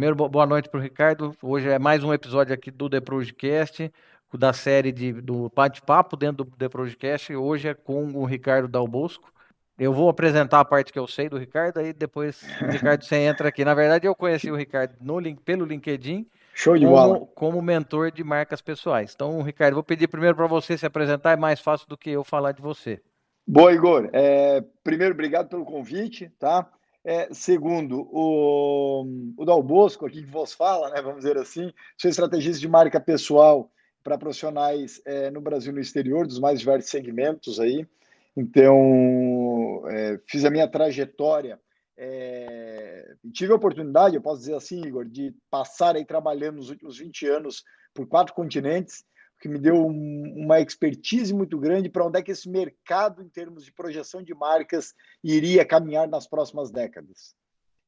primeiro, boa noite para o Ricardo. Hoje é mais um episódio aqui do The Projecast, da série de, do bate-papo dentro do The Projecast. Hoje é com o Ricardo Dalbosco. Eu vou apresentar a parte que eu sei do Ricardo, aí depois o Ricardo você entra aqui. Na verdade, eu conheci o Ricardo no, pelo LinkedIn. Show de como, bola. Como mentor de marcas pessoais. Então, Ricardo, vou pedir primeiro para você se apresentar, é mais fácil do que eu falar de você. Boa, Igor. É, primeiro, obrigado pelo convite, tá? É, segundo, o, o Dal Bosco, aqui que vos fala, né, vamos dizer assim, sou estrategista de marca pessoal para profissionais é, no Brasil e no exterior, dos mais diversos segmentos aí. Então, é, fiz a minha trajetória. É, tive a oportunidade, eu posso dizer assim, Igor, de passar aí trabalhando nos últimos 20 anos por quatro continentes, que me deu um, uma expertise muito grande para onde é que esse mercado, em termos de projeção de marcas, iria caminhar nas próximas décadas.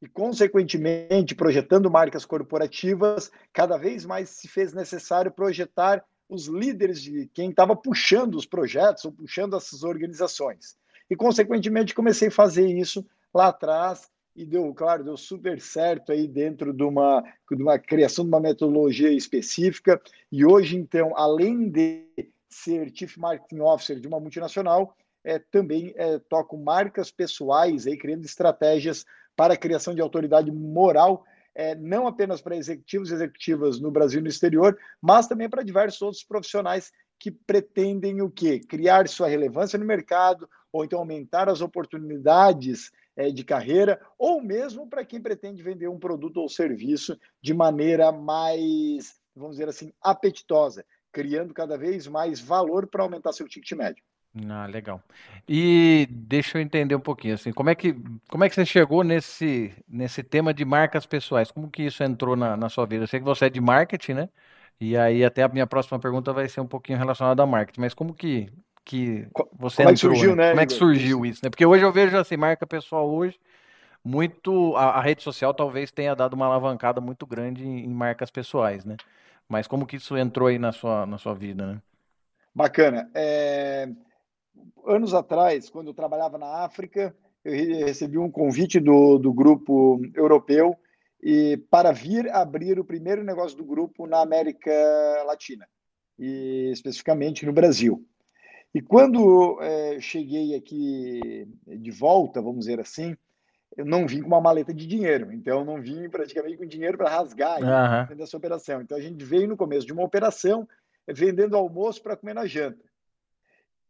E, consequentemente, projetando marcas corporativas, cada vez mais se fez necessário projetar os líderes de quem estava puxando os projetos ou puxando essas organizações. E, consequentemente, comecei a fazer isso lá atrás e deu, claro, deu super certo aí dentro de uma, de uma criação de uma metodologia específica. E hoje, então, além de ser Chief Marketing Officer de uma multinacional, é, também é, toco marcas pessoais, aí, criando estratégias para a criação de autoridade moral é, não apenas para executivos e executivas no Brasil e no exterior, mas também para diversos outros profissionais que pretendem o quê? Criar sua relevância no mercado, ou então aumentar as oportunidades de carreira, ou mesmo para quem pretende vender um produto ou serviço de maneira mais, vamos dizer assim, apetitosa, criando cada vez mais valor para aumentar seu ticket médio. Ah, legal. E deixa eu entender um pouquinho assim, como é que como é que você chegou nesse nesse tema de marcas pessoais? Como que isso entrou na, na sua vida? Eu sei que você é de marketing, né? E aí até a minha próxima pergunta vai ser um pouquinho relacionada a marketing, mas como que que você como entrou, é que surgiu, né? Como é que surgiu isso, né? Porque hoje eu vejo assim, marca pessoal hoje muito a, a rede social talvez tenha dado uma alavancada muito grande em, em marcas pessoais, né? Mas como que isso entrou aí na sua na sua vida, né? Bacana. É anos atrás, quando eu trabalhava na África, eu recebi um convite do, do grupo europeu e para vir abrir o primeiro negócio do grupo na América Latina, e especificamente no Brasil. E quando é, cheguei aqui de volta, vamos dizer assim, eu não vim com uma maleta de dinheiro, então eu não vim praticamente com dinheiro para rasgar uhum. dessa operação. Então a gente veio no começo de uma operação vendendo almoço para comer na janta.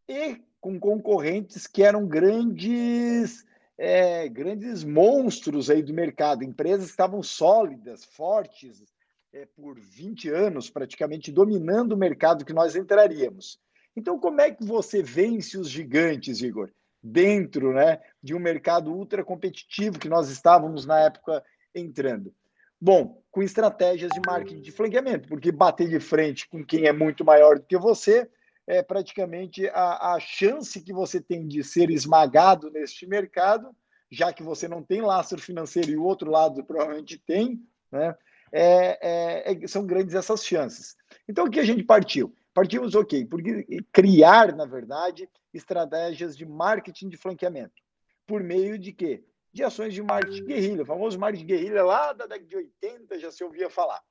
E com concorrentes que eram grandes é, grandes monstros aí do mercado, empresas que estavam sólidas, fortes, é, por 20 anos, praticamente dominando o mercado que nós entraríamos. Então, como é que você vence os gigantes, Igor? Dentro né, de um mercado ultra competitivo que nós estávamos na época entrando. Bom, com estratégias de marketing de flanqueamento, porque bater de frente com quem é muito maior do que você é praticamente a, a chance que você tem de ser esmagado neste mercado, já que você não tem lastro financeiro e o outro lado provavelmente tem, né? É, é, é, são grandes essas chances. Então, o que a gente partiu? Partimos, ok, porque criar, na verdade, estratégias de marketing de flanqueamento. Por meio de quê? De ações de marketing guerrilha, o famoso marketing guerrilha lá da década de 80 já se ouvia falar.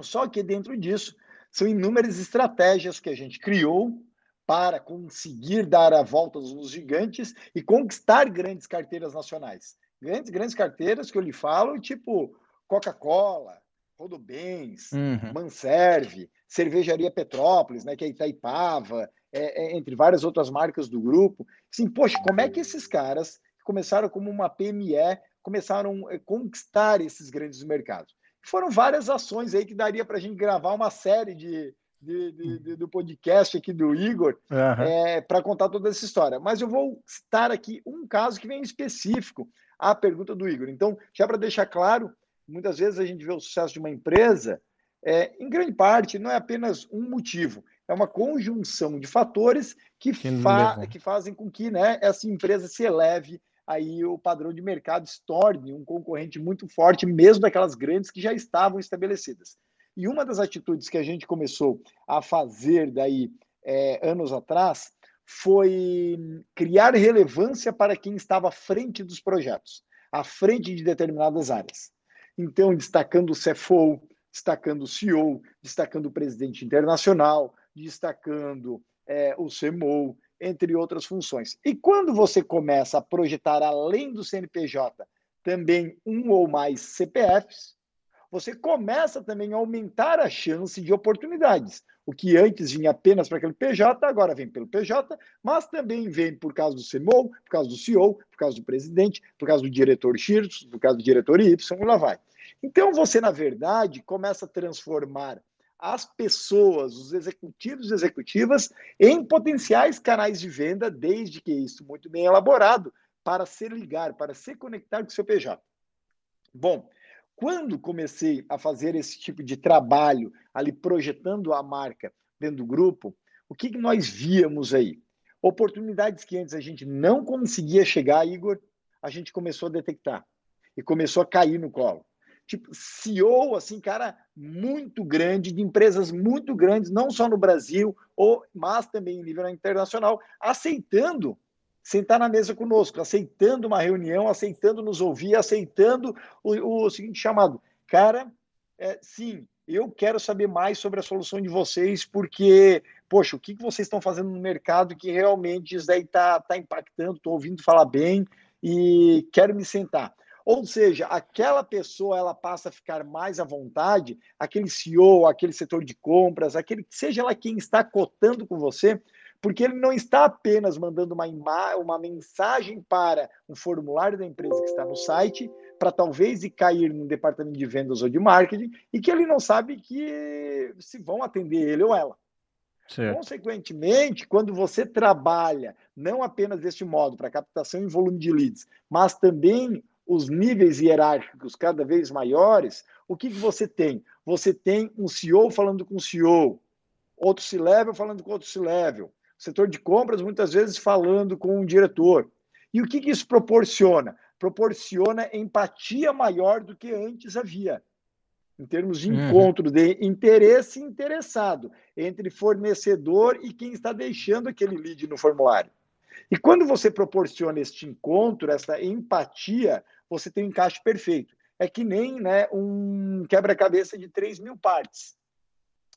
Só que dentro disso, são inúmeras estratégias que a gente criou para conseguir dar a volta nos gigantes e conquistar grandes carteiras nacionais. Grandes, grandes carteiras que eu lhe falo, tipo Coca-Cola, Rodobens, uhum. Manserve, Cervejaria Petrópolis, né, que é Itaipava, é, é, entre várias outras marcas do grupo. Sim, poxa, como é que esses caras que começaram como uma PME começaram a conquistar esses grandes mercados? Foram várias ações aí que daria para a gente gravar uma série de, de, de, de, do podcast aqui do Igor uhum. é, para contar toda essa história. Mas eu vou citar aqui um caso que vem específico à pergunta do Igor. Então, já para deixar claro, muitas vezes a gente vê o sucesso de uma empresa, é, em grande parte, não é apenas um motivo, é uma conjunção de fatores que, fa que fazem com que né, essa empresa se eleve aí o padrão de mercado se torne um concorrente muito forte, mesmo daquelas grandes que já estavam estabelecidas. E uma das atitudes que a gente começou a fazer daí é, anos atrás foi criar relevância para quem estava à frente dos projetos, à frente de determinadas áreas. Então, destacando o CFO, destacando o CEO, destacando o presidente internacional, destacando é, o CMO, entre outras funções. E quando você começa a projetar, além do CNPJ, também um ou mais CPFs, você começa também a aumentar a chance de oportunidades. O que antes vinha apenas para aquele PJ, agora vem pelo PJ, mas também vem por causa do CMO, por causa do CEO, por causa do presidente, por causa do diretor X, por causa do diretor Y, e lá vai. Então você, na verdade, começa a transformar as pessoas, os executivos e executivas, em potenciais canais de venda, desde que isso muito bem elaborado, para se ligar, para se conectar com o seu PJ. Bom, quando comecei a fazer esse tipo de trabalho, ali projetando a marca dentro do grupo, o que, que nós víamos aí? Oportunidades que antes a gente não conseguia chegar, Igor, a gente começou a detectar e começou a cair no colo tipo CEO, assim, cara, muito grande, de empresas muito grandes, não só no Brasil, ou, mas também em nível internacional, aceitando sentar na mesa conosco, aceitando uma reunião, aceitando nos ouvir, aceitando o, o seguinte chamado. Cara, é, sim, eu quero saber mais sobre a solução de vocês, porque, poxa, o que, que vocês estão fazendo no mercado que realmente isso daí está tá impactando, estou ouvindo falar bem e quero me sentar. Ou seja, aquela pessoa ela passa a ficar mais à vontade, aquele CEO, aquele setor de compras, aquele seja lá quem está cotando com você, porque ele não está apenas mandando uma, uma mensagem para um formulário da empresa que está no site, para talvez ir cair no departamento de vendas ou de marketing, e que ele não sabe que se vão atender ele ou ela. Certo. Consequentemente, quando você trabalha não apenas deste modo para captação em volume de leads, mas também os níveis hierárquicos cada vez maiores, o que, que você tem? Você tem um CEO falando com o CEO, outro C-level falando com outro C-level, setor de compras muitas vezes falando com um diretor. E o que, que isso proporciona? Proporciona empatia maior do que antes havia, em termos de uhum. encontro de interesse interessado entre fornecedor e quem está deixando aquele lead no formulário. E quando você proporciona este encontro, essa empatia, você tem um encaixe perfeito. É que nem né, um quebra-cabeça de 3 mil partes.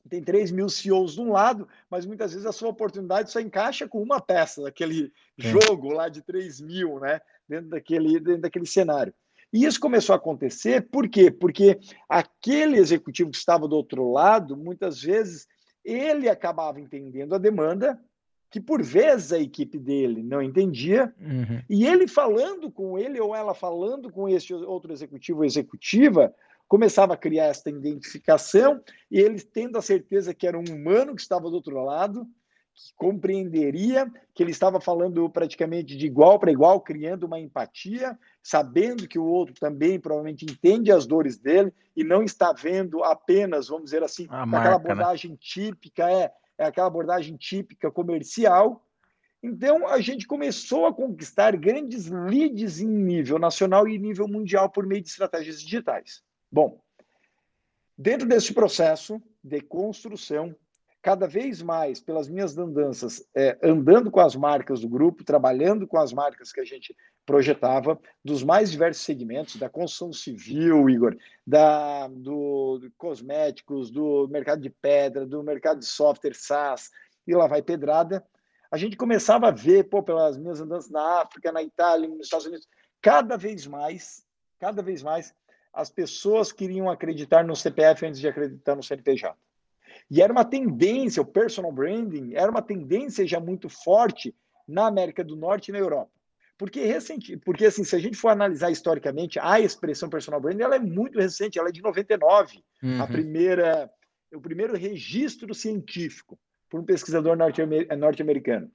Tem 3 mil CEOs de um lado, mas muitas vezes a sua oportunidade só encaixa com uma peça daquele jogo lá de 3 mil, né? Dentro daquele, dentro daquele cenário. E isso começou a acontecer por quê? Porque aquele executivo que estava do outro lado, muitas vezes, ele acabava entendendo a demanda que por vezes a equipe dele não entendia, uhum. e ele falando com ele ou ela falando com esse outro executivo ou executiva, começava a criar esta identificação, e eles tendo a certeza que era um humano que estava do outro lado, que compreenderia, que ele estava falando praticamente de igual para igual, criando uma empatia, sabendo que o outro também provavelmente entende as dores dele e não está vendo apenas, vamos dizer assim, a aquela marca, né? abordagem né? típica, é é aquela abordagem típica comercial. Então, a gente começou a conquistar grandes leads em nível nacional e nível mundial por meio de estratégias digitais. Bom, dentro desse processo de construção, cada vez mais, pelas minhas andanças, é, andando com as marcas do grupo, trabalhando com as marcas que a gente projetava, dos mais diversos segmentos, da construção civil, Igor, da, do, do cosméticos, do mercado de pedra, do mercado de software SaaS, e lá vai pedrada, a gente começava a ver, pô, pelas minhas andanças na África, na Itália, nos Estados Unidos, cada vez mais, cada vez mais, as pessoas queriam acreditar no CPF antes de acreditar no CNPJ. E era uma tendência, o personal branding era uma tendência já muito forte na América do Norte e na Europa. Porque recente, porque assim, se a gente for analisar historicamente, a expressão personal branding, ela é muito recente, ela é de 99, uhum. a primeira, o primeiro registro científico por um pesquisador norte-americano.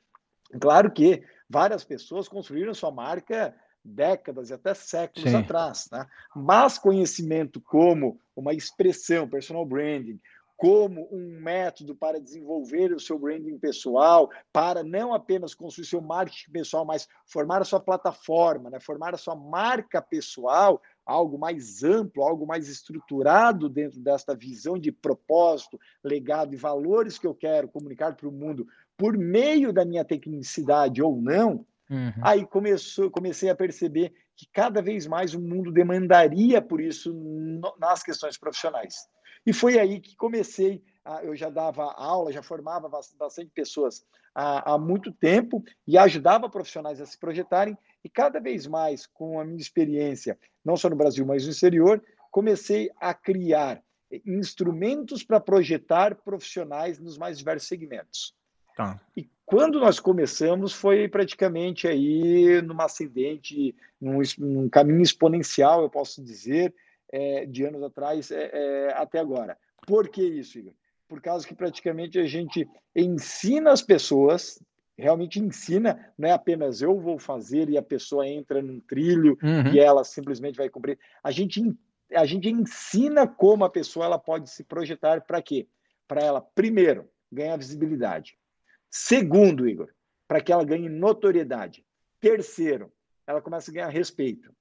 Claro que várias pessoas construíram sua marca décadas e até séculos Sim. atrás, né? mas conhecimento como uma expressão, personal branding, como um método para desenvolver o seu branding pessoal, para não apenas construir seu marketing pessoal, mas formar a sua plataforma, né? formar a sua marca pessoal, algo mais amplo, algo mais estruturado dentro desta visão de propósito, legado e valores que eu quero comunicar para o mundo por meio da minha tecnicidade ou não, Uhum. Aí começou, comecei a perceber que cada vez mais o mundo demandaria por isso no, nas questões profissionais. E foi aí que comecei, a, eu já dava aula, já formava bastante pessoas há, há muito tempo e ajudava profissionais a se projetarem, e cada vez mais, com a minha experiência, não só no Brasil, mas no exterior, comecei a criar instrumentos para projetar profissionais nos mais diversos segmentos. Tá. E quando nós começamos foi praticamente aí num ascendente, num, num caminho exponencial, eu posso dizer, é, de anos atrás é, é, até agora. Por que isso, Igor? Por causa que praticamente a gente ensina as pessoas, realmente ensina, não é apenas eu vou fazer e a pessoa entra num trilho uhum. e ela simplesmente vai cumprir. A gente, a gente ensina como a pessoa ela pode se projetar para quê? Para ela, primeiro, ganhar visibilidade. Segundo, Igor, para que ela ganhe notoriedade. Terceiro, ela começa a ganhar respeito.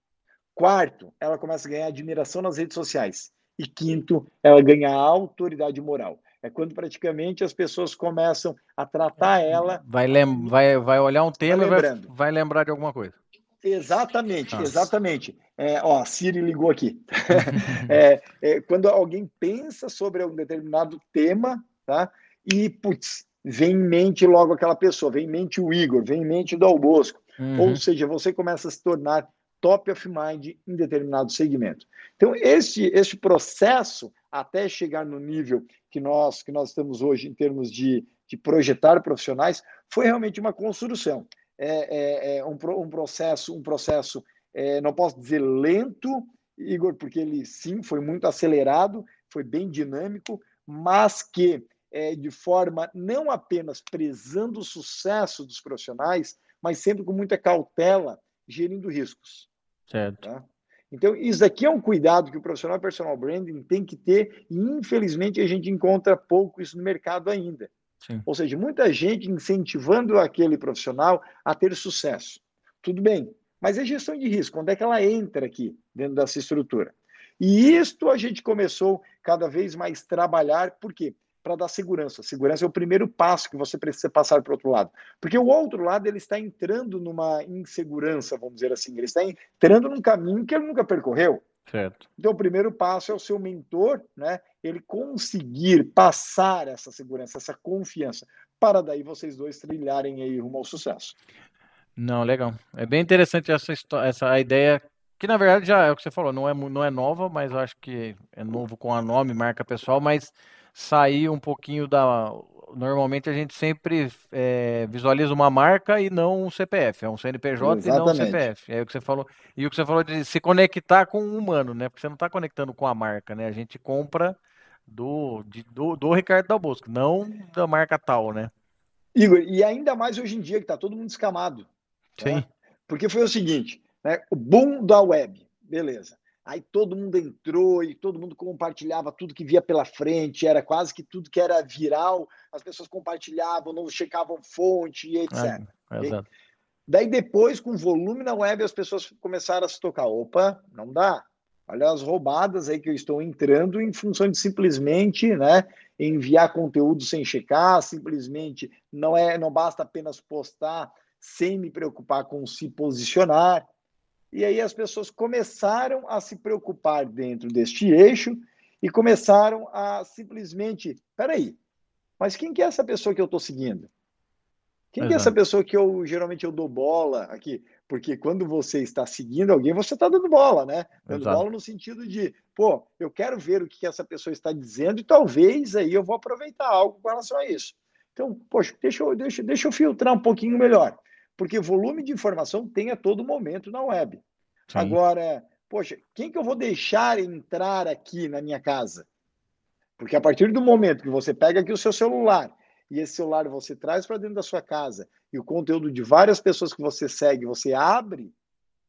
Quarto, ela começa a ganhar admiração nas redes sociais. E quinto, ela ganha autoridade moral. É quando praticamente as pessoas começam a tratar ela. Vai, lem vai, vai olhar um tema e vai, vai lembrar de alguma coisa. Exatamente, Nossa. exatamente. É, ó, a Siri ligou aqui. é, é, quando alguém pensa sobre um determinado tema, tá? E, putz, vem em mente logo aquela pessoa, vem em mente o Igor, vem em mente o Dal Bosco. Uhum. Ou seja, você começa a se tornar top of mind em determinado segmento. Então, este, este processo, até chegar no nível que nós, que nós estamos hoje em termos de, de projetar profissionais, foi realmente uma construção. É, é, é um, um, processo, um processo, é, não posso dizer lento, Igor, porque ele sim foi muito acelerado, foi bem dinâmico, mas que é, de forma não apenas prezando o sucesso dos profissionais, mas sempre com muita cautela, gerindo riscos. Certo. Tá? Então, isso aqui é um cuidado que o profissional personal branding tem que ter, e infelizmente a gente encontra pouco isso no mercado ainda. Sim. Ou seja, muita gente incentivando aquele profissional a ter sucesso. Tudo bem, mas é gestão de risco, onde é que ela entra aqui dentro dessa estrutura? E isto a gente começou cada vez mais trabalhar, por quê? Para dar segurança. Segurança é o primeiro passo que você precisa passar para o outro lado. Porque o outro lado ele está entrando numa insegurança, vamos dizer assim. Ele está entrando num caminho que ele nunca percorreu. Certo. Então, o primeiro passo é o seu mentor, né? Ele conseguir passar essa segurança, essa confiança, para daí vocês dois trilharem aí rumo ao sucesso. Não, legal. É bem interessante essa, essa ideia, que na verdade já é o que você falou, não é, não é nova, mas eu acho que é novo com a nome, marca pessoal, mas sair um pouquinho da. Normalmente a gente sempre é, visualiza uma marca e não um CPF, é um CNPJ Exatamente. e não um CPF. É o que você falou. E o que você falou de se conectar com o humano, né? Porque você não está conectando com a marca, né? A gente compra do, de, do, do Ricardo Dalbosco, não da marca tal, né? Igor, e ainda mais hoje em dia que está todo mundo escamado. Sim. Né? Porque foi o seguinte, né? O boom da web, beleza. Aí todo mundo entrou e todo mundo compartilhava tudo que via pela frente, era quase que tudo que era viral, as pessoas compartilhavam, não checavam fonte e etc. É, exato. Daí depois, com volume na web, as pessoas começaram a se tocar, opa, não dá. Olha as roubadas aí que eu estou entrando em função de simplesmente, né, enviar conteúdo sem checar, simplesmente não é, não basta apenas postar sem me preocupar com se posicionar. E aí as pessoas começaram a se preocupar dentro deste eixo e começaram a simplesmente, peraí, mas quem que é essa pessoa que eu estou seguindo? Quem que é essa pessoa que eu geralmente eu dou bola aqui? Porque quando você está seguindo alguém, você está dando bola, né? Dando Exato. bola no sentido de, pô, eu quero ver o que essa pessoa está dizendo e talvez aí eu vou aproveitar algo com relação a isso. Então, poxa, deixa eu, deixa, deixa eu filtrar um pouquinho melhor porque volume de informação tem a todo momento na web. Sim. Agora, poxa, quem que eu vou deixar entrar aqui na minha casa? Porque a partir do momento que você pega aqui o seu celular e esse celular você traz para dentro da sua casa e o conteúdo de várias pessoas que você segue, você abre,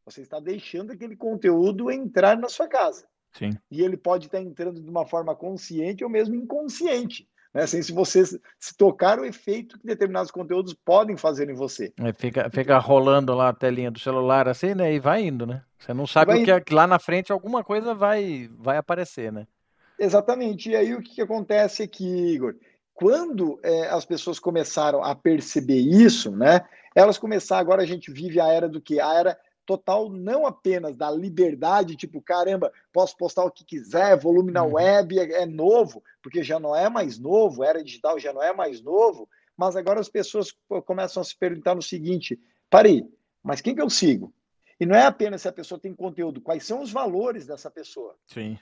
você está deixando aquele conteúdo entrar na sua casa. Sim. E ele pode estar entrando de uma forma consciente ou mesmo inconsciente né? sem se você se tocar o efeito que determinados conteúdos podem fazer em você. É, fica, fica rolando lá a telinha do celular assim, né? E vai indo, né? Você não sabe o que, é, que lá na frente alguma coisa vai, vai aparecer, né? Exatamente. E aí o que, que acontece aqui, Igor? quando é, as pessoas começaram a perceber isso, né, elas começaram, agora a gente vive a era do que? A era total não apenas da liberdade, tipo, caramba, posso postar o que quiser, volume na uhum. web é, é, novo, porque já não é mais novo, era digital já não é mais novo, mas agora as pessoas começam a se perguntar no seguinte: parei, mas quem que eu sigo? E não é apenas se a pessoa tem conteúdo, quais são os valores dessa pessoa? Sim.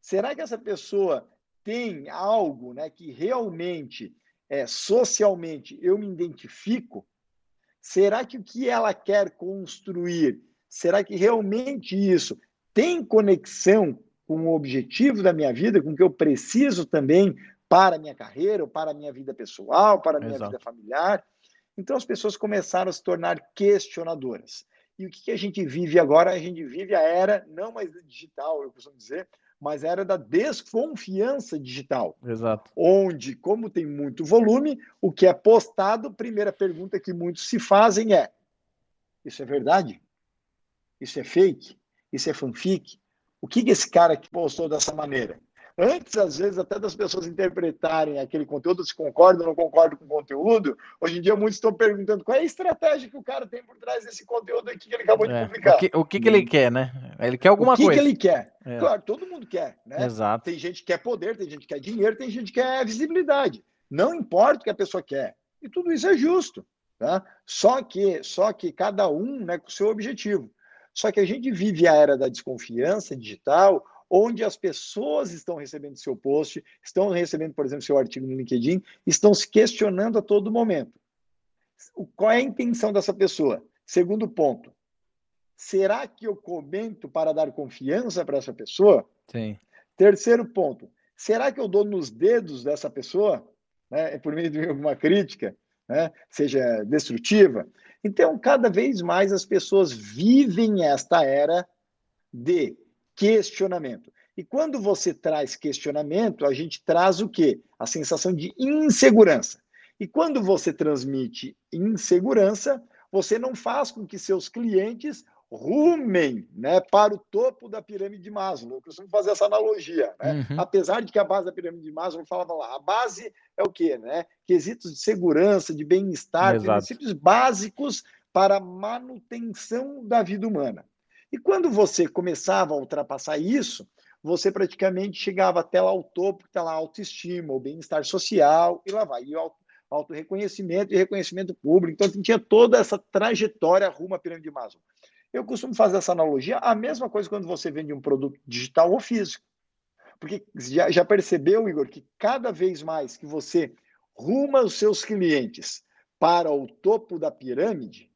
Será que essa pessoa tem algo né, que realmente, é, socialmente, eu me identifico? Será que o que ela quer construir, será que realmente isso tem conexão com o objetivo da minha vida, com o que eu preciso também para a minha carreira, ou para a minha vida pessoal, para a minha Exato. vida familiar? Então as pessoas começaram a se tornar questionadoras. E o que a gente vive agora? A gente vive a era, não mais digital, eu costumo dizer, mas era da desconfiança digital. Exato. Onde, como tem muito volume, o que é postado, primeira pergunta que muitos se fazem é: isso é verdade? Isso é fake? Isso é fanfic? O que, que esse cara que postou dessa maneira? Antes, às vezes, até das pessoas interpretarem aquele conteúdo, se concordam ou não concordam com o conteúdo, hoje em dia muitos estão perguntando qual é a estratégia que o cara tem por trás desse conteúdo aqui que ele acabou é. de publicar. O que, o que, que, ele quer, né? Ele quer alguma o que coisa. O que ele quer? É. Claro, todo mundo quer, né? Exato. Tem gente que quer poder, tem gente que quer dinheiro, tem gente que quer visibilidade. Não importa o que a pessoa quer. E tudo isso é justo. Tá? Só que só que cada um né, com o seu objetivo. Só que a gente vive a era da desconfiança digital, onde as pessoas estão recebendo seu post, estão recebendo, por exemplo, seu artigo no LinkedIn, estão se questionando a todo momento. Qual é a intenção dessa pessoa? Segundo ponto, será que eu comento para dar confiança para essa pessoa? Sim. Terceiro ponto, será que eu dou nos dedos dessa pessoa, né, por meio de alguma crítica, né, seja destrutiva? Então, cada vez mais as pessoas vivem esta era de questionamento. E quando você traz questionamento, a gente traz o quê? A sensação de insegurança. E quando você transmite insegurança, você não faz com que seus clientes rumem né, para o topo da pirâmide de Maslow. Eu costumo fazer essa analogia. Né? Uhum. Apesar de que a base da pirâmide de Maslow falava lá, a base é o quê? Né? Quesitos de segurança, de bem-estar, princípios básicos para a manutenção da vida humana. E quando você começava a ultrapassar isso, você praticamente chegava até lá ao topo, que está lá autoestima, o bem-estar social, e lá vai. E o auto-reconhecimento e reconhecimento público. Então, tinha toda essa trajetória rumo à pirâmide de Maslow. Eu costumo fazer essa analogia, a mesma coisa quando você vende um produto digital ou físico. Porque já, já percebeu, Igor, que cada vez mais que você ruma os seus clientes para o topo da pirâmide,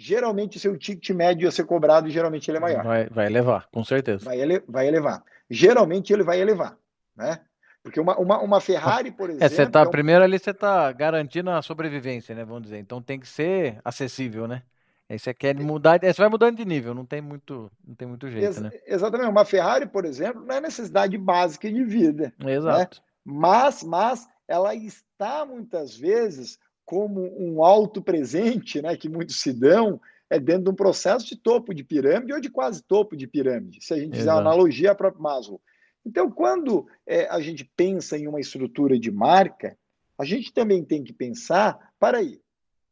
geralmente o seu ticket médio a ser cobrado e geralmente ele é maior. Vai, vai elevar, com certeza. Vai, ele, vai elevar. Geralmente ele vai elevar, né? Porque uma, uma, uma Ferrari, por exemplo. É, você tá, é um... primeiro ali você está garantindo a sobrevivência, né? Vamos dizer. Então tem que ser acessível, né? Aí você quer mudar, você vai mudando de nível, não tem muito, não tem muito jeito, Ex né? Exatamente. Uma Ferrari, por exemplo, não é necessidade básica de vida. Exato. Né? Mas, mas ela está muitas vezes como um alto presente, né, que muitos se dão, é dentro de um processo de topo de pirâmide ou de quase topo de pirâmide, se a gente fizer uma analogia a própria Maslow. Então, quando é, a gente pensa em uma estrutura de marca, a gente também tem que pensar, para aí,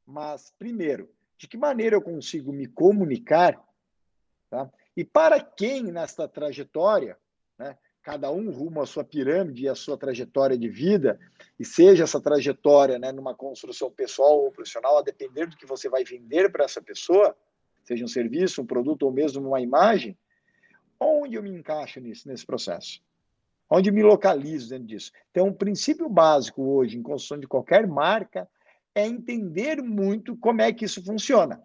mas primeiro, de que maneira eu consigo me comunicar, tá? e para quem nesta trajetória, cada um rumo à sua pirâmide e à sua trajetória de vida, e seja essa trajetória né, numa construção pessoal ou profissional, a depender do que você vai vender para essa pessoa, seja um serviço, um produto ou mesmo uma imagem, onde eu me encaixo nisso, nesse processo? Onde me localizo dentro disso? Então, um princípio básico hoje em construção de qualquer marca é entender muito como é que isso funciona.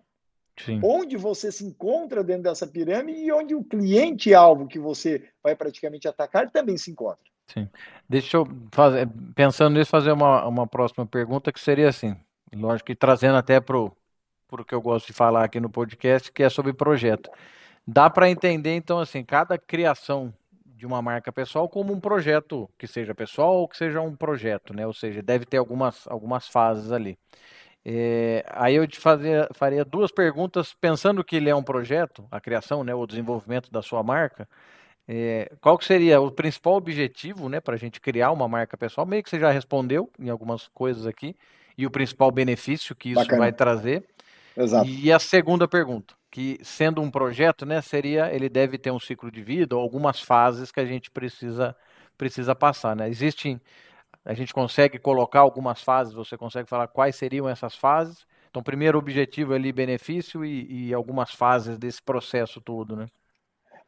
Sim. Onde você se encontra dentro dessa pirâmide e onde o cliente-alvo que você vai praticamente atacar também se encontra. Sim. Deixa eu fazer, pensando nisso, fazer uma, uma próxima pergunta que seria assim, lógico que trazendo até para o que eu gosto de falar aqui no podcast, que é sobre projeto. Dá para entender, então, assim, cada criação de uma marca pessoal como um projeto, que seja pessoal ou que seja um projeto, né? Ou seja, deve ter algumas, algumas fases ali. É, aí eu te fazer, faria duas perguntas, pensando que ele é um projeto, a criação, né, o desenvolvimento da sua marca. É, qual que seria o principal objetivo, né, para a gente criar uma marca pessoal? Meio que você já respondeu em algumas coisas aqui, e o principal benefício que isso Bacana. vai trazer. Exato. E a segunda pergunta, que sendo um projeto, né, seria ele deve ter um ciclo de vida ou algumas fases que a gente precisa precisa passar, né? Existem a gente consegue colocar algumas fases, você consegue falar quais seriam essas fases? Então, primeiro objetivo ali, benefício e, e algumas fases desse processo todo, né?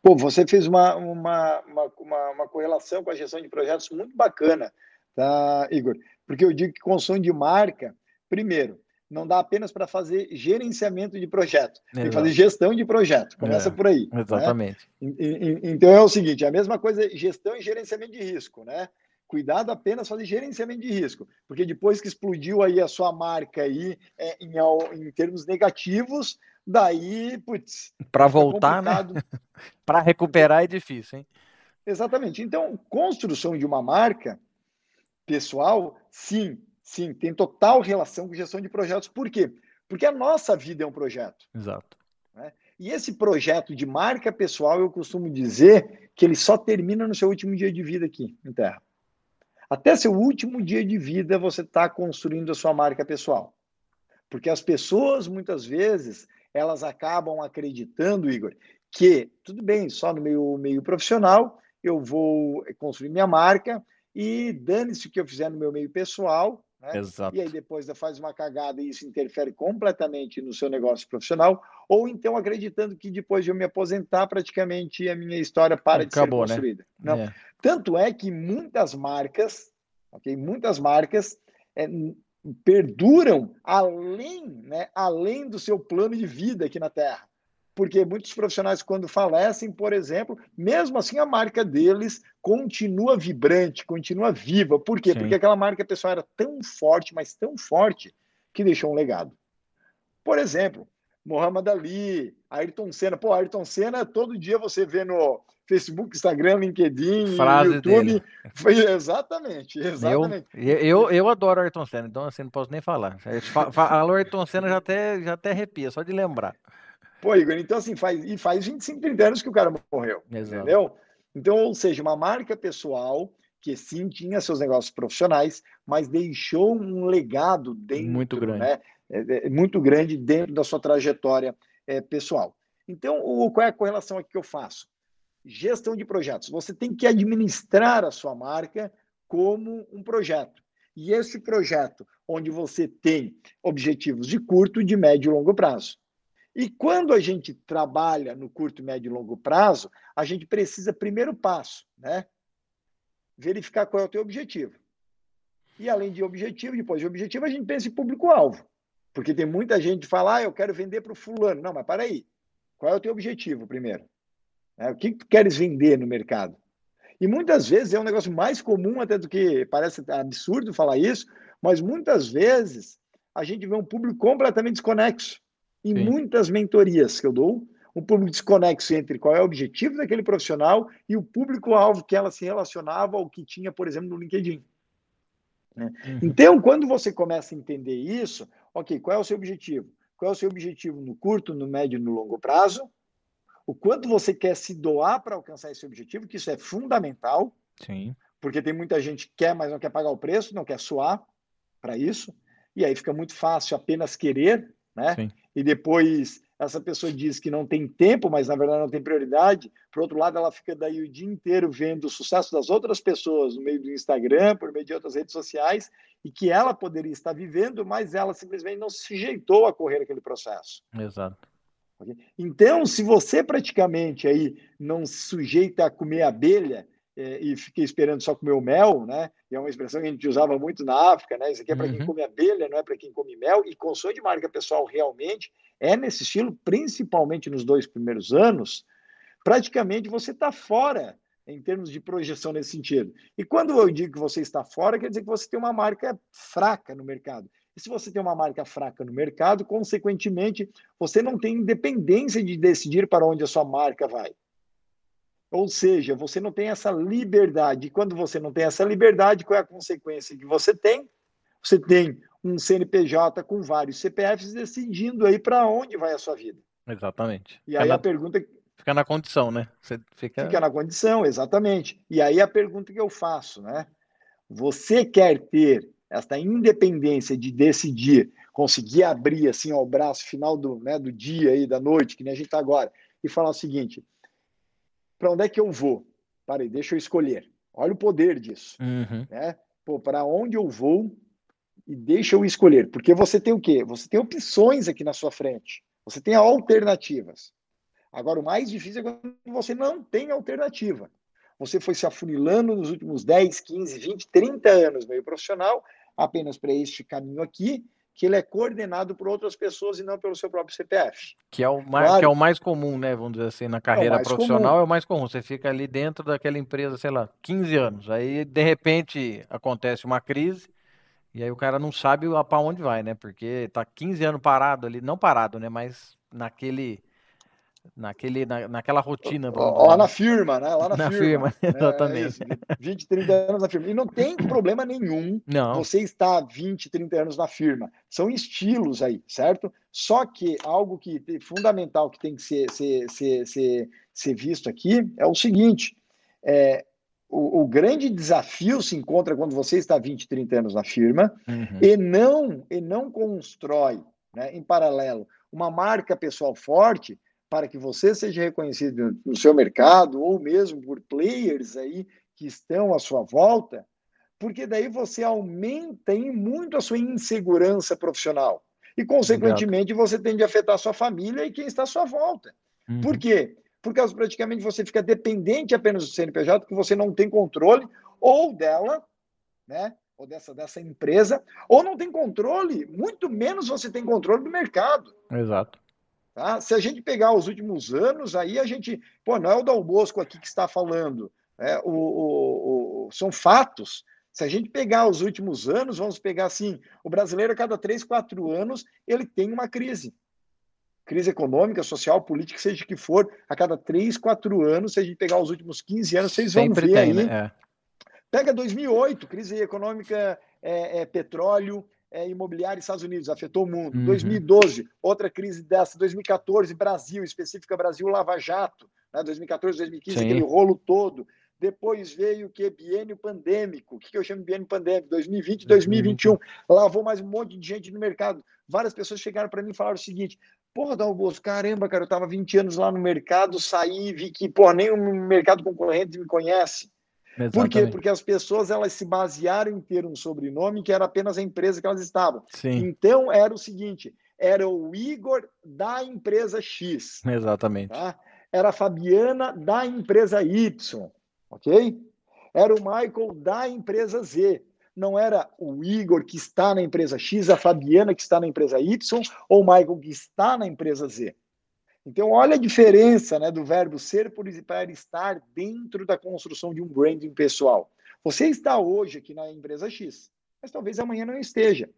Pô, você fez uma, uma, uma, uma, correlação com a gestão de projetos muito bacana, tá, Igor? Porque eu digo que construção de marca, primeiro, não dá apenas para fazer gerenciamento de projeto, Exato. tem que fazer gestão de projeto, começa é, por aí. Né? Exatamente. Né? Então é o seguinte, a mesma coisa gestão e gerenciamento de risco, né? Cuidado apenas fazer gerenciamento de risco, porque depois que explodiu aí a sua marca aí é, em, em termos negativos, daí, putz. Para voltar, né? para recuperar é difícil, hein? Exatamente. Então, construção de uma marca pessoal, sim, sim, tem total relação com gestão de projetos. Por quê? Porque a nossa vida é um projeto. Exato. Né? E esse projeto de marca pessoal, eu costumo dizer que ele só termina no seu último dia de vida aqui em Terra. Até seu último dia de vida, você está construindo a sua marca pessoal. Porque as pessoas, muitas vezes, elas acabam acreditando, Igor, que tudo bem, só no meio, meio profissional eu vou construir minha marca e dane-se o que eu fizer no meu meio pessoal, né? Exato. E aí depois faz uma cagada e isso interfere completamente no seu negócio profissional, ou então acreditando que depois de eu me aposentar, praticamente a minha história para Acabou, de ser né? construída. Né? Não. É. Tanto é que muitas marcas, ok? Muitas marcas é, perduram além, né, além do seu plano de vida aqui na Terra porque muitos profissionais, quando falecem, por exemplo, mesmo assim a marca deles continua vibrante, continua viva. Por quê? Sim. Porque aquela marca pessoal era tão forte, mas tão forte, que deixou um legado. Por exemplo, Muhammad Ali, Ayrton Senna. Pô, Ayrton Senna, todo dia você vê no Facebook, Instagram, LinkedIn, Frase YouTube. Dele. Exatamente, exatamente. Eu, eu, eu adoro Ayrton Senna, então assim, não posso nem falar. Falou Ayrton Senna, já até, já até arrepia, só de lembrar. Pô, Igor, então assim, faz, e faz 25, 30 anos que o cara morreu. Exato. Entendeu? Então, ou seja, uma marca pessoal que sim tinha seus negócios profissionais, mas deixou um legado dentro, muito grande, né? É, é, muito grande dentro da sua trajetória é, pessoal. Então, o, qual é a correlação aqui que eu faço? Gestão de projetos. Você tem que administrar a sua marca como um projeto. E esse projeto, onde você tem objetivos de curto, de médio e longo prazo. E quando a gente trabalha no curto, médio e longo prazo, a gente precisa, primeiro passo, né? Verificar qual é o teu objetivo. E além de objetivo, depois de objetivo, a gente pensa em público-alvo. Porque tem muita gente que fala, ah, eu quero vender para o fulano. Não, mas para aí. Qual é o teu objetivo primeiro? É, o que, que tu queres vender no mercado? E muitas vezes é um negócio mais comum até do que parece absurdo falar isso, mas muitas vezes a gente vê um público completamente desconexo em Sim. muitas mentorias que eu dou, um público desconexo entre qual é o objetivo daquele profissional e o público-alvo que ela se relacionava ou que tinha, por exemplo, no LinkedIn. Né? Uhum. Então, quando você começa a entender isso, ok, qual é o seu objetivo? Qual é o seu objetivo no curto, no médio e no longo prazo? O quanto você quer se doar para alcançar esse objetivo, que isso é fundamental. Sim. Porque tem muita gente que quer, mas não quer pagar o preço, não quer suar para isso. E aí fica muito fácil apenas querer, né? Sim e depois essa pessoa diz que não tem tempo, mas na verdade não tem prioridade. Por outro lado, ela fica daí o dia inteiro vendo o sucesso das outras pessoas no meio do Instagram, por meio de outras redes sociais, e que ela poderia estar vivendo, mas ela simplesmente não se sujeitou a correr aquele processo. Exato. Então, se você praticamente aí não se sujeita a comer abelha, e fiquei esperando só comer o mel, né? E é uma expressão que a gente usava muito na África, né? Isso aqui é para uhum. quem come abelha, não é para quem come mel. E consumo de marca pessoal realmente é nesse estilo, principalmente nos dois primeiros anos. Praticamente você está fora em termos de projeção nesse sentido. E quando eu digo que você está fora, quer dizer que você tem uma marca fraca no mercado. E se você tem uma marca fraca no mercado, consequentemente, você não tem independência de decidir para onde a sua marca vai. Ou seja, você não tem essa liberdade. E quando você não tem essa liberdade, qual é a consequência que você tem? Você tem um CNPJ com vários CPFs decidindo aí para onde vai a sua vida. Exatamente. E aí a pergunta fica na condição, né? Você fica... fica na condição, exatamente. E aí a pergunta que eu faço, né? Você quer ter esta independência de decidir, conseguir abrir assim ó, o braço final do, né, do dia aí, da noite, que nem a gente está agora, e falar o seguinte: para onde é que eu vou? Parei, deixa eu escolher. Olha o poder disso. Uhum. Né? Pô, para onde eu vou e deixa eu escolher. Porque você tem o quê? Você tem opções aqui na sua frente. Você tem alternativas. Agora, o mais difícil é quando você não tem alternativa. Você foi se afunilando nos últimos 10, 15, 20, 30 anos meio profissional, apenas para este caminho aqui, que ele é coordenado por outras pessoas e não pelo seu próprio CPF. Que é o mais, claro. que é o mais comum, né? Vamos dizer assim, na carreira é profissional comum. é o mais comum. Você fica ali dentro daquela empresa, sei lá, 15 anos. Aí, de repente, acontece uma crise e aí o cara não sabe para onde vai, né? Porque tá 15 anos parado ali, não parado, né? Mas naquele naquele, na, naquela rotina. Lá na firma, né? Lá na, na firma. firma né? exatamente. É 20, 30 anos na firma. E não tem problema nenhum não. você estar 20, 30 anos na firma. São estilos aí, certo? Só que algo que é fundamental que tem que ser, ser, ser, ser, ser visto aqui é o seguinte: é, o, o, grande desafio se encontra quando você está 20, 30 anos na firma uhum. e não e não constrói né, em paralelo uma marca pessoal forte para que você seja reconhecido no seu mercado ou mesmo por players aí que estão à sua volta, porque daí você aumenta em muito a sua insegurança profissional. E, consequentemente, você tende a afetar a sua família e quem está à sua volta. Uhum. Por quê? Porque praticamente você fica dependente apenas do CNPJ, que você não tem controle ou dela, né? Ou dessa, dessa empresa, ou não tem controle, muito menos você tem controle do mercado. Exato. Tá? Se a gente pegar os últimos anos, aí a gente. Pô, não é o Dal Bosco aqui que está falando. É, o, o, o, são fatos. Se a gente pegar os últimos anos, vamos pegar assim: o brasileiro, a cada três, quatro anos, ele tem uma crise. Crise econômica, social, política, seja que for, a cada três, quatro anos, se a gente pegar os últimos 15 anos, vocês vão ver tem, aí. Né? É. Pega 2008, crise econômica, é, é, petróleo, é, imobiliária Estados Unidos, afetou o mundo. Uhum. 2012, outra crise dessa. 2014, Brasil, específica Brasil Lava Jato. Né? 2014, 2015, Sim. aquele rolo todo. Depois veio o que? Biênio pandêmico. O que eu chamo de biênio pandêmico? 2020, 2021. Lavou mais um monte de gente no mercado. Várias pessoas chegaram para mim e falaram o seguinte: Porra, Dalboso, caramba, cara, eu estava 20 anos lá no mercado, saí, vi que, porra, nem o mercado concorrente me conhece. Exatamente. Por quê? Porque as pessoas elas se basearam em ter um sobrenome que era apenas a empresa que elas estavam. Sim. Então era o seguinte: era o Igor da empresa X. Exatamente. Tá? Era a Fabiana da empresa Y, ok? Era o Michael da empresa Z. Não era o Igor que está na empresa X, a Fabiana que está na empresa Y, ou o Michael que está na empresa Z. Então, olha a diferença né, do verbo ser para estar dentro da construção de um branding pessoal. Você está hoje aqui na empresa X, mas talvez amanhã não esteja.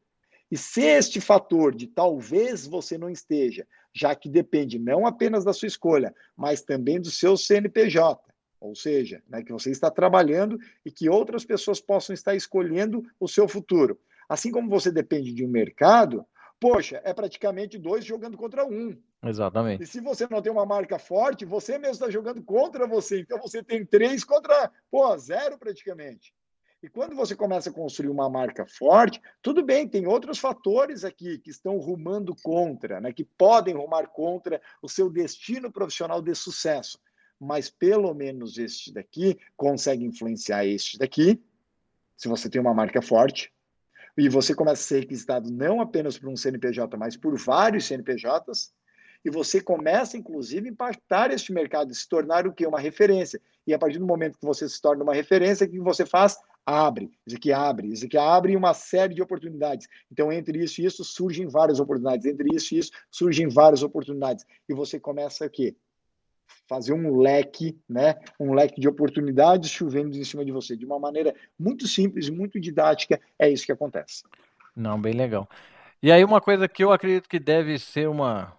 E se este fator de talvez você não esteja, já que depende não apenas da sua escolha, mas também do seu CNPJ, ou seja, né, que você está trabalhando e que outras pessoas possam estar escolhendo o seu futuro. Assim como você depende de um mercado, poxa, é praticamente dois jogando contra um. Exatamente. E se você não tem uma marca forte, você mesmo está jogando contra você. Então você tem três contra pô, zero praticamente. E quando você começa a construir uma marca forte, tudo bem, tem outros fatores aqui que estão rumando contra, né, que podem rumar contra o seu destino profissional de sucesso. Mas pelo menos este daqui consegue influenciar este daqui, se você tem uma marca forte, e você começa a ser requisitado não apenas por um CNPJ, mas por vários CNPJs, e você começa, inclusive, a impactar este mercado, se tornar o quê? Uma referência. E a partir do momento que você se torna uma referência, o que você faz? Abre. Isso aqui abre. Isso aqui abre uma série de oportunidades. Então, entre isso e isso, surgem várias oportunidades. Entre isso e isso, surgem várias oportunidades. E você começa o quê? fazer um leque, né, um leque de oportunidades chovendo em cima de você, de uma maneira muito simples, muito didática, é isso que acontece. Não, bem legal. E aí uma coisa que eu acredito que deve ser uma,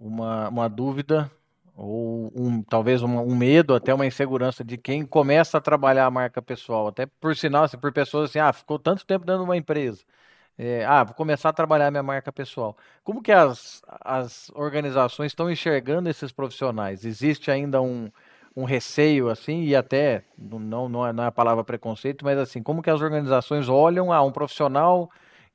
uma, uma dúvida ou um, talvez uma, um medo, até uma insegurança de quem começa a trabalhar a marca pessoal, até por sinal, assim, por pessoas assim, ah, ficou tanto tempo dentro de uma empresa, é, ah, vou começar a trabalhar minha marca pessoal. Como que as, as organizações estão enxergando esses profissionais? Existe ainda um, um receio assim e até não não é, não é a palavra preconceito, mas assim, como que as organizações olham a um profissional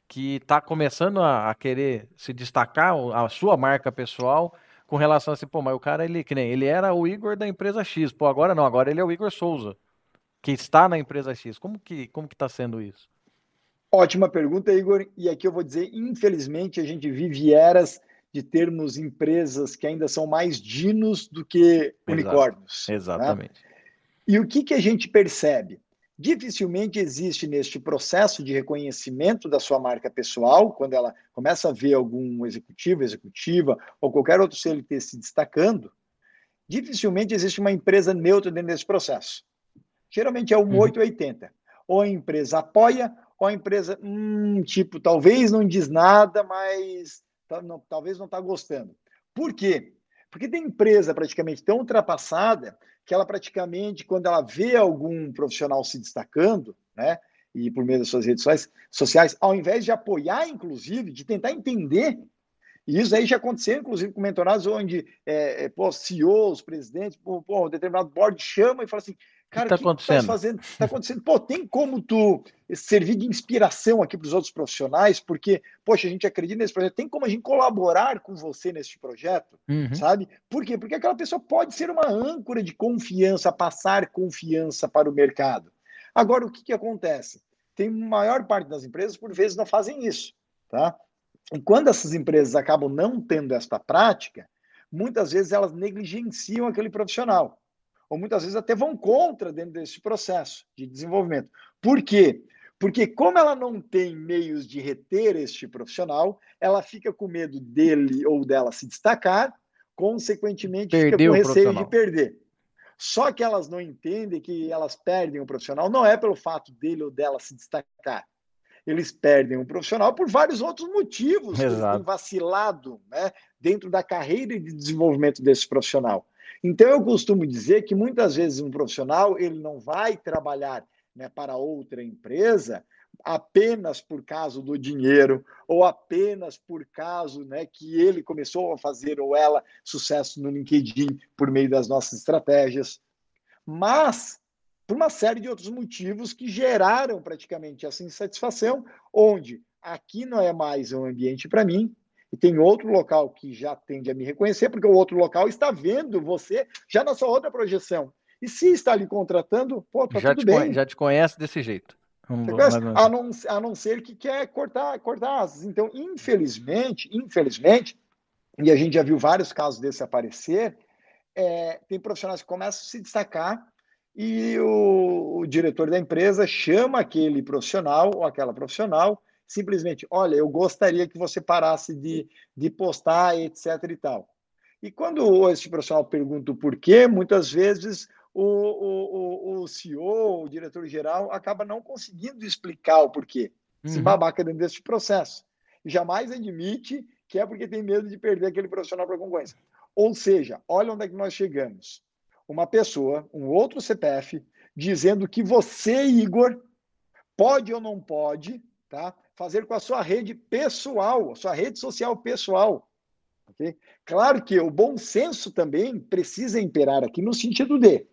que está começando a, a, querer se destacar a sua marca pessoal com relação a assim, pô, mas o cara ele que nem ele era o Igor da empresa X, pô, agora não, agora ele é o Igor Souza que está na empresa X. Como que como que está sendo isso? Ótima pergunta, Igor. E aqui eu vou dizer, infelizmente, a gente vive eras de termos empresas que ainda são mais dinos do que unicórnios. Né? Exatamente. Né? E o que, que a gente percebe? Dificilmente existe neste processo de reconhecimento da sua marca pessoal, quando ela começa a ver algum executivo, executiva ou qualquer outro CLT se destacando, dificilmente existe uma empresa neutra dentro desse processo. Geralmente é um uhum. 880. Ou a empresa apoia, ou a empresa, hum, tipo, talvez não diz nada, mas tá, não, talvez não está gostando. Por quê? Porque tem empresa praticamente tão ultrapassada que ela praticamente, quando ela vê algum profissional se destacando, né, e por meio das suas redes sociais, ao invés de apoiar, inclusive, de tentar entender, e isso aí já aconteceu, inclusive, com mentorados onde é, é, pô, CEOs, presidentes, pô, pô, um determinado board chama e fala assim, Cara, o que está acontecendo? Que fazendo? Tá acontecendo? Pô, tem como tu servir de inspiração aqui para os outros profissionais? Porque, poxa, a gente acredita nesse projeto. Tem como a gente colaborar com você nesse projeto? Uhum. Sabe? Por quê? Porque aquela pessoa pode ser uma âncora de confiança, passar confiança para o mercado. Agora, o que, que acontece? Tem maior parte das empresas, por vezes, não fazem isso. Tá? E quando essas empresas acabam não tendo esta prática, muitas vezes elas negligenciam aquele profissional ou muitas vezes até vão contra dentro desse processo de desenvolvimento. Por quê? Porque, como ela não tem meios de reter este profissional, ela fica com medo dele ou dela se destacar, consequentemente, fica com receio de perder. Só que elas não entendem que elas perdem o profissional, não é pelo fato dele ou dela se destacar. Eles perdem o profissional por vários outros motivos, eles têm vacilado né, dentro da carreira de desenvolvimento desse profissional. Então, eu costumo dizer que muitas vezes um profissional ele não vai trabalhar né, para outra empresa apenas por causa do dinheiro ou apenas por causa né, que ele começou a fazer ou ela sucesso no LinkedIn por meio das nossas estratégias, mas por uma série de outros motivos que geraram praticamente essa insatisfação, onde aqui não é mais um ambiente para mim, e tem outro local que já tende a me reconhecer, porque o outro local está vendo você já na sua outra projeção. E se está lhe contratando, pô, tá já tudo bem. Conhece, já te conhece desse jeito. a, não, a não ser que quer cortar, cortar asas. Então, infelizmente, infelizmente, e a gente já viu vários casos desse aparecer, é, tem profissionais que começam a se destacar e o, o diretor da empresa chama aquele profissional ou aquela profissional simplesmente, olha, eu gostaria que você parasse de, de postar, etc. e tal. E quando esse profissional pergunta o porquê, muitas vezes o, o, o CEO, o diretor-geral, acaba não conseguindo explicar o porquê. Uhum. Se babaca dentro desse processo. E jamais admite que é porque tem medo de perder aquele profissional para a concorrência. Ou seja, olha onde é que nós chegamos. Uma pessoa, um outro CPF, dizendo que você, Igor, pode ou não pode, tá? fazer com a sua rede pessoal, a sua rede social pessoal. Okay? Claro que o bom senso também precisa imperar aqui no sentido de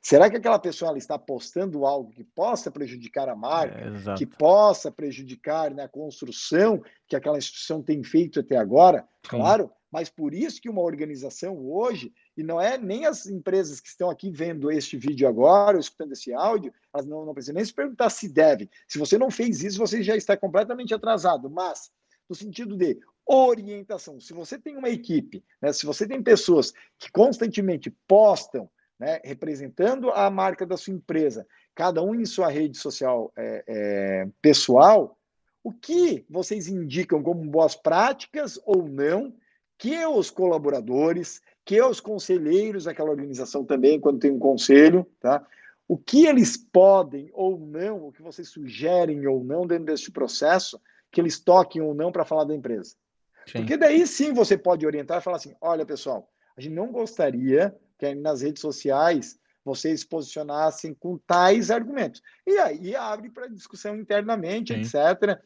será que aquela pessoa está postando algo que possa prejudicar a marca, é, que possa prejudicar né, a construção que aquela instituição tem feito até agora? Sim. Claro, mas por isso que uma organização hoje, e não é nem as empresas que estão aqui vendo este vídeo agora, ou escutando esse áudio, elas não, não precisam nem se perguntar se deve. Se você não fez isso, você já está completamente atrasado. Mas, no sentido de orientação, se você tem uma equipe, né, se você tem pessoas que constantemente postam, né, representando a marca da sua empresa, cada um em sua rede social é, é, pessoal, o que vocês indicam como boas práticas ou não que os colaboradores, que os conselheiros daquela organização também, quando tem um conselho, tá? O que eles podem ou não, o que vocês sugerem ou não dentro desse processo, que eles toquem ou não para falar da empresa. Sim. Porque daí sim você pode orientar e falar assim: olha, pessoal, a gente não gostaria que nas redes sociais vocês se posicionassem com tais argumentos. E aí abre para discussão internamente, sim. etc.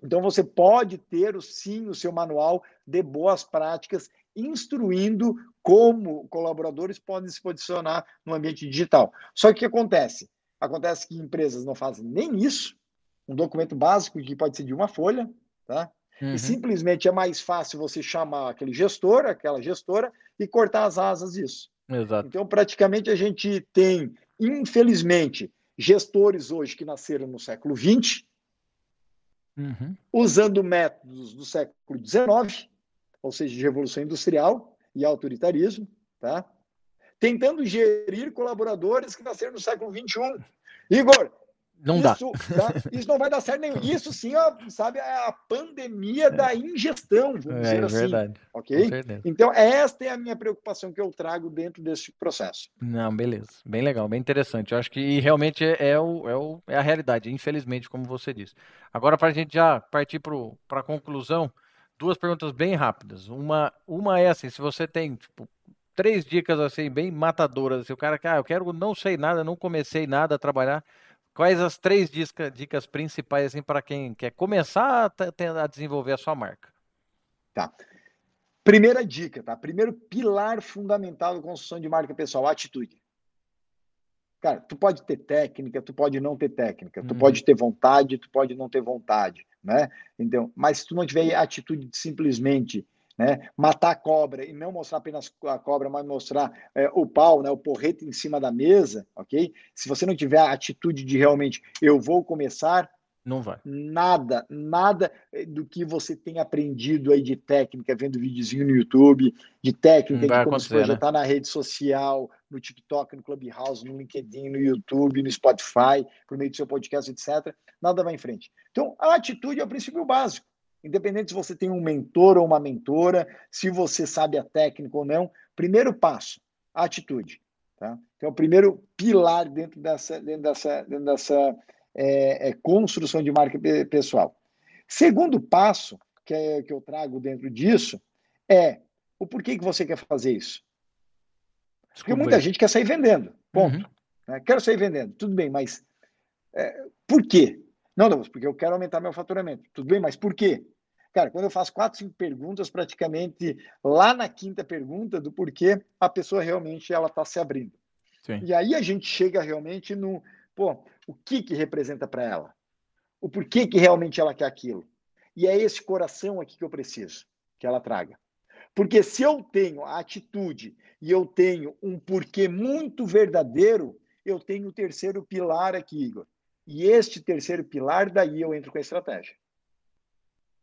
Então você pode ter sim o seu manual de boas práticas instruindo como colaboradores podem se posicionar no ambiente digital. Só que o que acontece? Acontece que empresas não fazem nem isso, um documento básico que pode ser de uma folha, tá? Uhum. E simplesmente é mais fácil você chamar aquele gestor, aquela gestora, e cortar as asas disso. Exato. Então, praticamente, a gente tem, infelizmente, gestores hoje que nasceram no século XX, uhum. usando métodos do século XIX, ou seja, de revolução industrial e autoritarismo, tá? tentando gerir colaboradores que nasceram no século XXI. Igor, não isso, dá. Tá? Isso não vai dar certo nenhum. Isso sim, ó, sabe, é a pandemia é. da ingestão, vamos é, dizer é assim. Verdade. Ok? Então, esta é a minha preocupação que eu trago dentro desse processo. Não, beleza. Bem legal, bem interessante. Eu acho que realmente é, é, o, é, o, é a realidade, infelizmente, como você disse. Agora, para a gente já partir para a conclusão, duas perguntas bem rápidas. Uma, uma é assim: se você tem tipo, três dicas assim, bem matadoras, assim, o cara que, ah, eu quero, não sei nada, não comecei nada a trabalhar Quais as três dicas, dicas principais assim, para quem quer começar a, a desenvolver a sua marca? Tá. Primeira dica, tá? Primeiro pilar fundamental da construção de marca pessoal, atitude. Cara, tu pode ter técnica, tu pode não ter técnica, tu uhum. pode ter vontade, tu pode não ter vontade, né? Então, mas se tu não tiver atitude de simplesmente né? Matar a cobra e não mostrar apenas a cobra, mas mostrar é, o pau, né? o porrete em cima da mesa, ok? Se você não tiver a atitude de realmente eu vou começar, não vai. Nada, nada eh, do que você tem aprendido aí de técnica, vendo videozinho no YouTube, de técnica de como se projetar né? na rede social, no TikTok, no Clubhouse, no LinkedIn, no YouTube, no Spotify, por meio do seu podcast, etc. Nada vai em frente. Então, a atitude é o princípio básico. Independente se você tem um mentor ou uma mentora, se você sabe a técnica ou não, primeiro passo, a atitude. Tá? Então, o primeiro pilar dentro dessa, dentro dessa, dentro dessa é, é, construção de marca pessoal. Segundo passo que, é, que eu trago dentro disso é o porquê que você quer fazer isso. Porque muita gente quer sair vendendo, ponto. Uhum. Né? Quero sair vendendo, tudo bem, mas é, por quê? Não, não, porque eu quero aumentar meu faturamento. Tudo bem, mas por quê? Cara, quando eu faço quatro, cinco perguntas, praticamente lá na quinta pergunta do porquê a pessoa realmente ela está se abrindo. Sim. E aí a gente chega realmente no, pô, o que que representa para ela? O porquê que realmente ela quer aquilo? E é esse coração aqui que eu preciso que ela traga. Porque se eu tenho a atitude e eu tenho um porquê muito verdadeiro, eu tenho o terceiro pilar aqui, Igor. E este terceiro pilar, daí eu entro com a estratégia.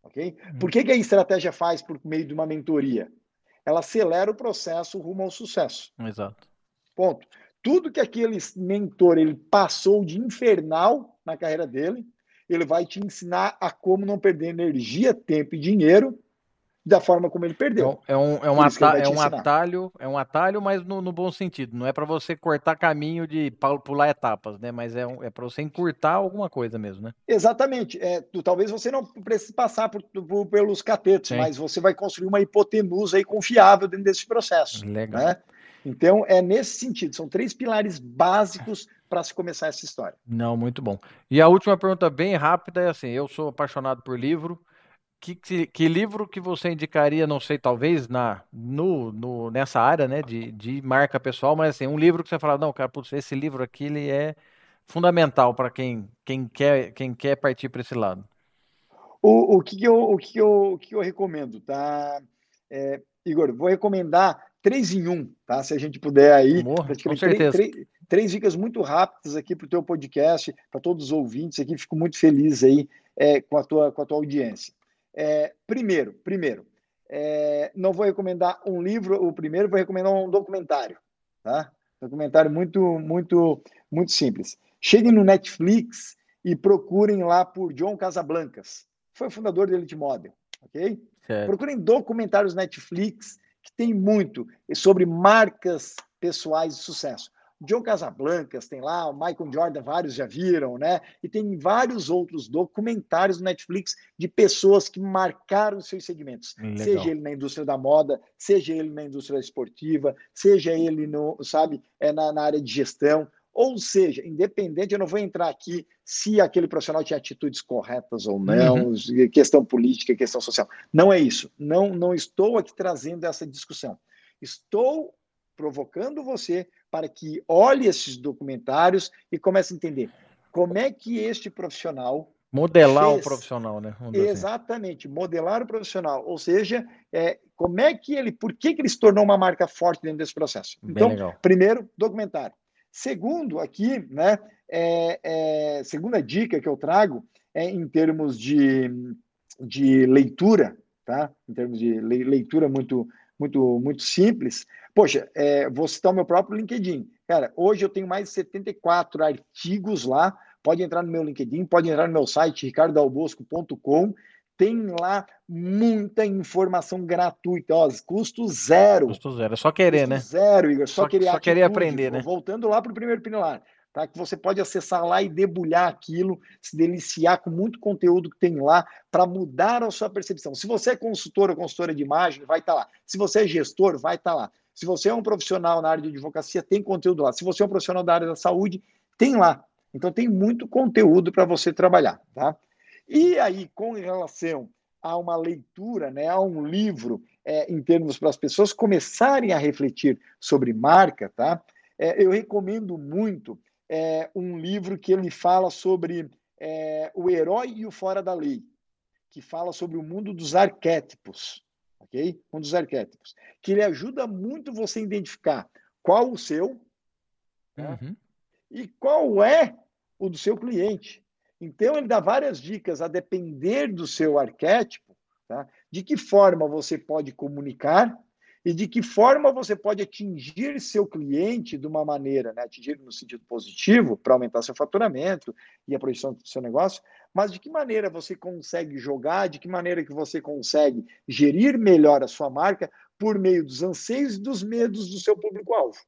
Ok? Hum. Por que, que a estratégia faz por meio de uma mentoria? Ela acelera o processo rumo ao sucesso. Exato. Ponto. Tudo que aquele mentor ele passou de infernal na carreira dele, ele vai te ensinar a como não perder energia, tempo e dinheiro da forma como ele perdeu. É um, é um, atalho, é um atalho, é um atalho, mas no, no bom sentido. Não é para você cortar caminho de pular etapas, né? Mas é, um, é para você encurtar alguma coisa mesmo, né? Exatamente. É, tu, talvez você não precise passar por, por pelos catetos, Sim. mas você vai construir uma hipotenusa aí confiável dentro desse processo. Legal. Né? Então, é nesse sentido. São três pilares básicos para se começar essa história. Não, muito bom. E a última pergunta bem rápida é assim: eu sou apaixonado por livro que, que, que, livro que você indicaria, não sei, talvez na, no, no, nessa área né, de, de marca pessoal, mas assim, um livro que você fala, não, cara, putz, esse livro aqui ele é fundamental para quem, quem, quer, quem quer partir para esse lado. O, o, que, eu, o, que, eu, o que eu recomendo, tá? É, Igor, vou recomendar três em um, tá? Se a gente puder aí. Amor, com certeza. Três, três, três, dicas muito rápidas aqui para o teu podcast, para todos os ouvintes aqui. Fico muito feliz aí é, com, a tua, com a tua audiência. É, primeiro, primeiro, é, não vou recomendar um livro, o primeiro vou recomendar um documentário, tá? Documentário muito, muito, muito simples. Cheguem no Netflix e procurem lá por John Casablancas. Foi o fundador do Elite Model, ok? Certo. Procurem documentários Netflix que tem muito sobre marcas pessoais de sucesso. John Casablancas, tem lá, o Michael Jordan, vários já viram, né? E tem vários outros documentários no Netflix de pessoas que marcaram seus segmentos. Legal. Seja ele na indústria da moda, seja ele na indústria esportiva, seja ele no, sabe, é na, na área de gestão. Ou seja, independente, eu não vou entrar aqui se aquele profissional tinha atitudes corretas ou não, uhum. questão política, questão social. Não é isso. Não, não estou aqui trazendo essa discussão. Estou provocando você para que olhe esses documentários e comece a entender como é que este profissional Modelar fez, o profissional, né? Assim. Exatamente, modelar o profissional. Ou seja, é, como é que ele, por que, que ele se tornou uma marca forte dentro desse processo? Bem então, legal. primeiro, documentário. Segundo, aqui, né, é, é, segunda dica que eu trago é em termos de, de leitura, tá? Em termos de leitura muito, muito, muito simples. Poxa, é, vou citar o meu próprio LinkedIn. Cara, hoje eu tenho mais de 74 artigos lá Pode entrar no meu LinkedIn, pode entrar no meu site, ricardalbosco.com. Tem lá muita informação gratuita, ó, custo zero. Custo zero, é só querer, custo né? Zero, Igor, só, só querer, só querer aprender, né? Voltando lá para o primeiro pilar, tá? Que você pode acessar lá e debulhar aquilo, se deliciar com muito conteúdo que tem lá para mudar a sua percepção. Se você é consultor ou consultora de imagem, vai estar tá lá. Se você é gestor, vai estar tá lá. Se você é um profissional na área de advocacia, tem conteúdo lá. Se você é um profissional da área da saúde, tem lá. Então tem muito conteúdo para você trabalhar, tá? E aí, com relação a uma leitura, né, a um livro, é, em termos para as pessoas começarem a refletir sobre marca, tá? É, eu recomendo muito é, um livro que ele fala sobre é, o herói e o fora da lei, que fala sobre o mundo dos arquétipos, ok? Um dos arquétipos, que ele ajuda muito você a identificar qual o seu, tá? uhum e qual é o do seu cliente. Então, ele dá várias dicas a depender do seu arquétipo, tá? de que forma você pode comunicar e de que forma você pode atingir seu cliente de uma maneira, né? atingir no sentido positivo, para aumentar seu faturamento e a projeção do seu negócio, mas de que maneira você consegue jogar, de que maneira que você consegue gerir melhor a sua marca por meio dos anseios e dos medos do seu público-alvo.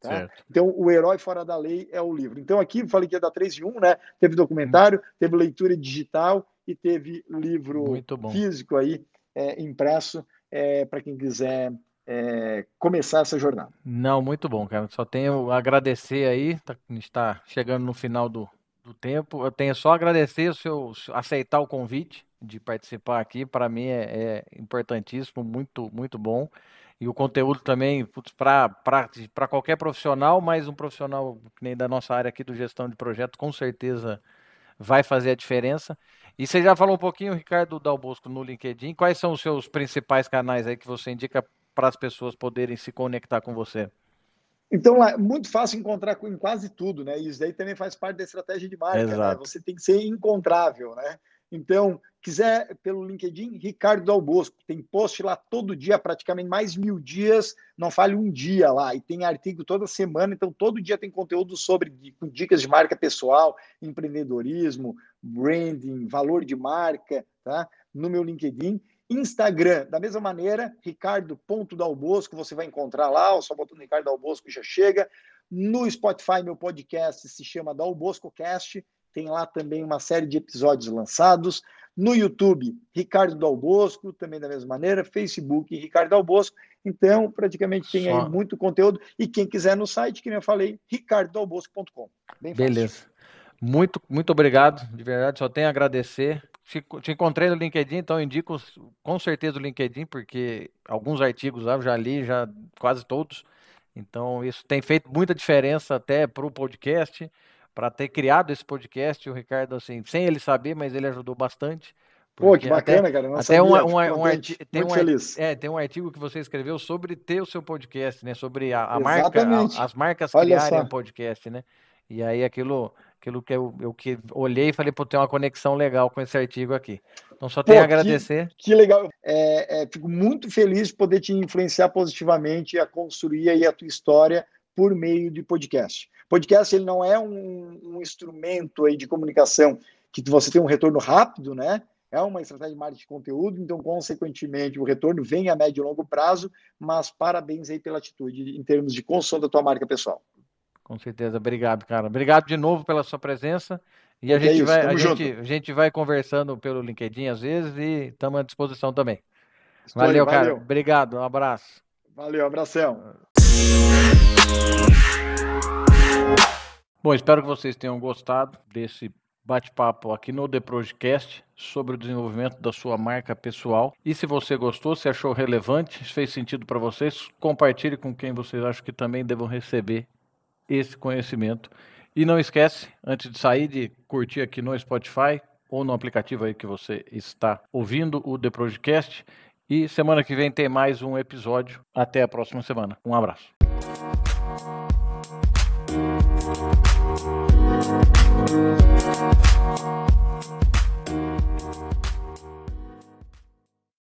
Tá? Então, O Herói Fora da Lei é o livro. Então, aqui falei que ia dar 3 em 1, né? Teve documentário, hum. teve leitura digital e teve livro físico aí, é, impresso, é, para quem quiser é, começar essa jornada. Não, muito bom, cara. Só tenho a agradecer aí, tá, está chegando no final do, do tempo. Eu tenho só a agradecer o seu aceitar o convite de participar aqui. Para mim é, é importantíssimo, muito, muito bom. E o conteúdo também para qualquer profissional, mas um profissional que nem da nossa área aqui do gestão de projeto, com certeza vai fazer a diferença. E você já falou um pouquinho, Ricardo Dalbosco, no LinkedIn. Quais são os seus principais canais aí que você indica para as pessoas poderem se conectar com você? Então, lá, é muito fácil encontrar em quase tudo, né? Isso daí também faz parte da estratégia de marca. Né? Você tem que ser encontrável, né? Então, quiser pelo LinkedIn, Ricardo Dal Bosco. Tem post lá todo dia, praticamente mais mil dias, não fale um dia lá. E tem artigo toda semana, então todo dia tem conteúdo sobre dicas de marca pessoal, empreendedorismo, branding, valor de marca, tá? No meu LinkedIn. Instagram, da mesma maneira, ricardo.dalbosco, você vai encontrar lá, ou só botando Ricardo Dalbosco já chega. No Spotify, meu podcast se chama Dalbosco Cast tem lá também uma série de episódios lançados. No YouTube, Ricardo Dalbosco, também da mesma maneira. Facebook, Ricardo Dalbosco. Então, praticamente tem Só... aí muito conteúdo. E quem quiser no site, que eu falei, ricardodalbosco.com. Beleza. Muito, muito obrigado, de verdade. Só tenho a agradecer. Te, te encontrei no LinkedIn, então indico com certeza o LinkedIn, porque alguns artigos lá eu já li, já quase todos. Então, isso tem feito muita diferença até para o podcast para ter criado esse podcast. O Ricardo, assim, sem ele saber, mas ele ajudou bastante. Pô, que bacana, até, cara. Não até sabia, um, um, um artigo, tem um, feliz. É, tem um artigo que você escreveu sobre ter o seu podcast, né? Sobre a, a marca, a, as marcas Olha criarem só. um podcast, né? E aí aquilo, aquilo que eu, eu que olhei e falei, pô, tem uma conexão legal com esse artigo aqui. Então só tenho a agradecer. Que, que legal. É, é, fico muito feliz de poder te influenciar positivamente a construir aí a tua história por meio de podcast. Podcast ele não é um, um instrumento aí de comunicação que você tem um retorno rápido, né? É uma estratégia de marketing de conteúdo, então, consequentemente, o retorno vem a médio e longo prazo, mas parabéns aí pela atitude em termos de construção da tua marca pessoal. Com certeza, obrigado, cara. Obrigado de novo pela sua presença. E a, é gente, isso, vai, a gente, a, gente, vai conversando pelo LinkedIn às vezes e estamos à disposição também. Valeu, valeu, cara. Obrigado, um abraço. Valeu, abração. Bom, espero que vocês tenham gostado desse bate-papo aqui no The Projecast sobre o desenvolvimento da sua marca pessoal. E se você gostou, se achou relevante, se fez sentido para vocês, compartilhe com quem vocês acham que também devam receber esse conhecimento. E não esquece, antes de sair, de curtir aqui no Spotify ou no aplicativo aí que você está ouvindo o The Projecast. E semana que vem tem mais um episódio. Até a próxima semana. Um abraço. Thank you.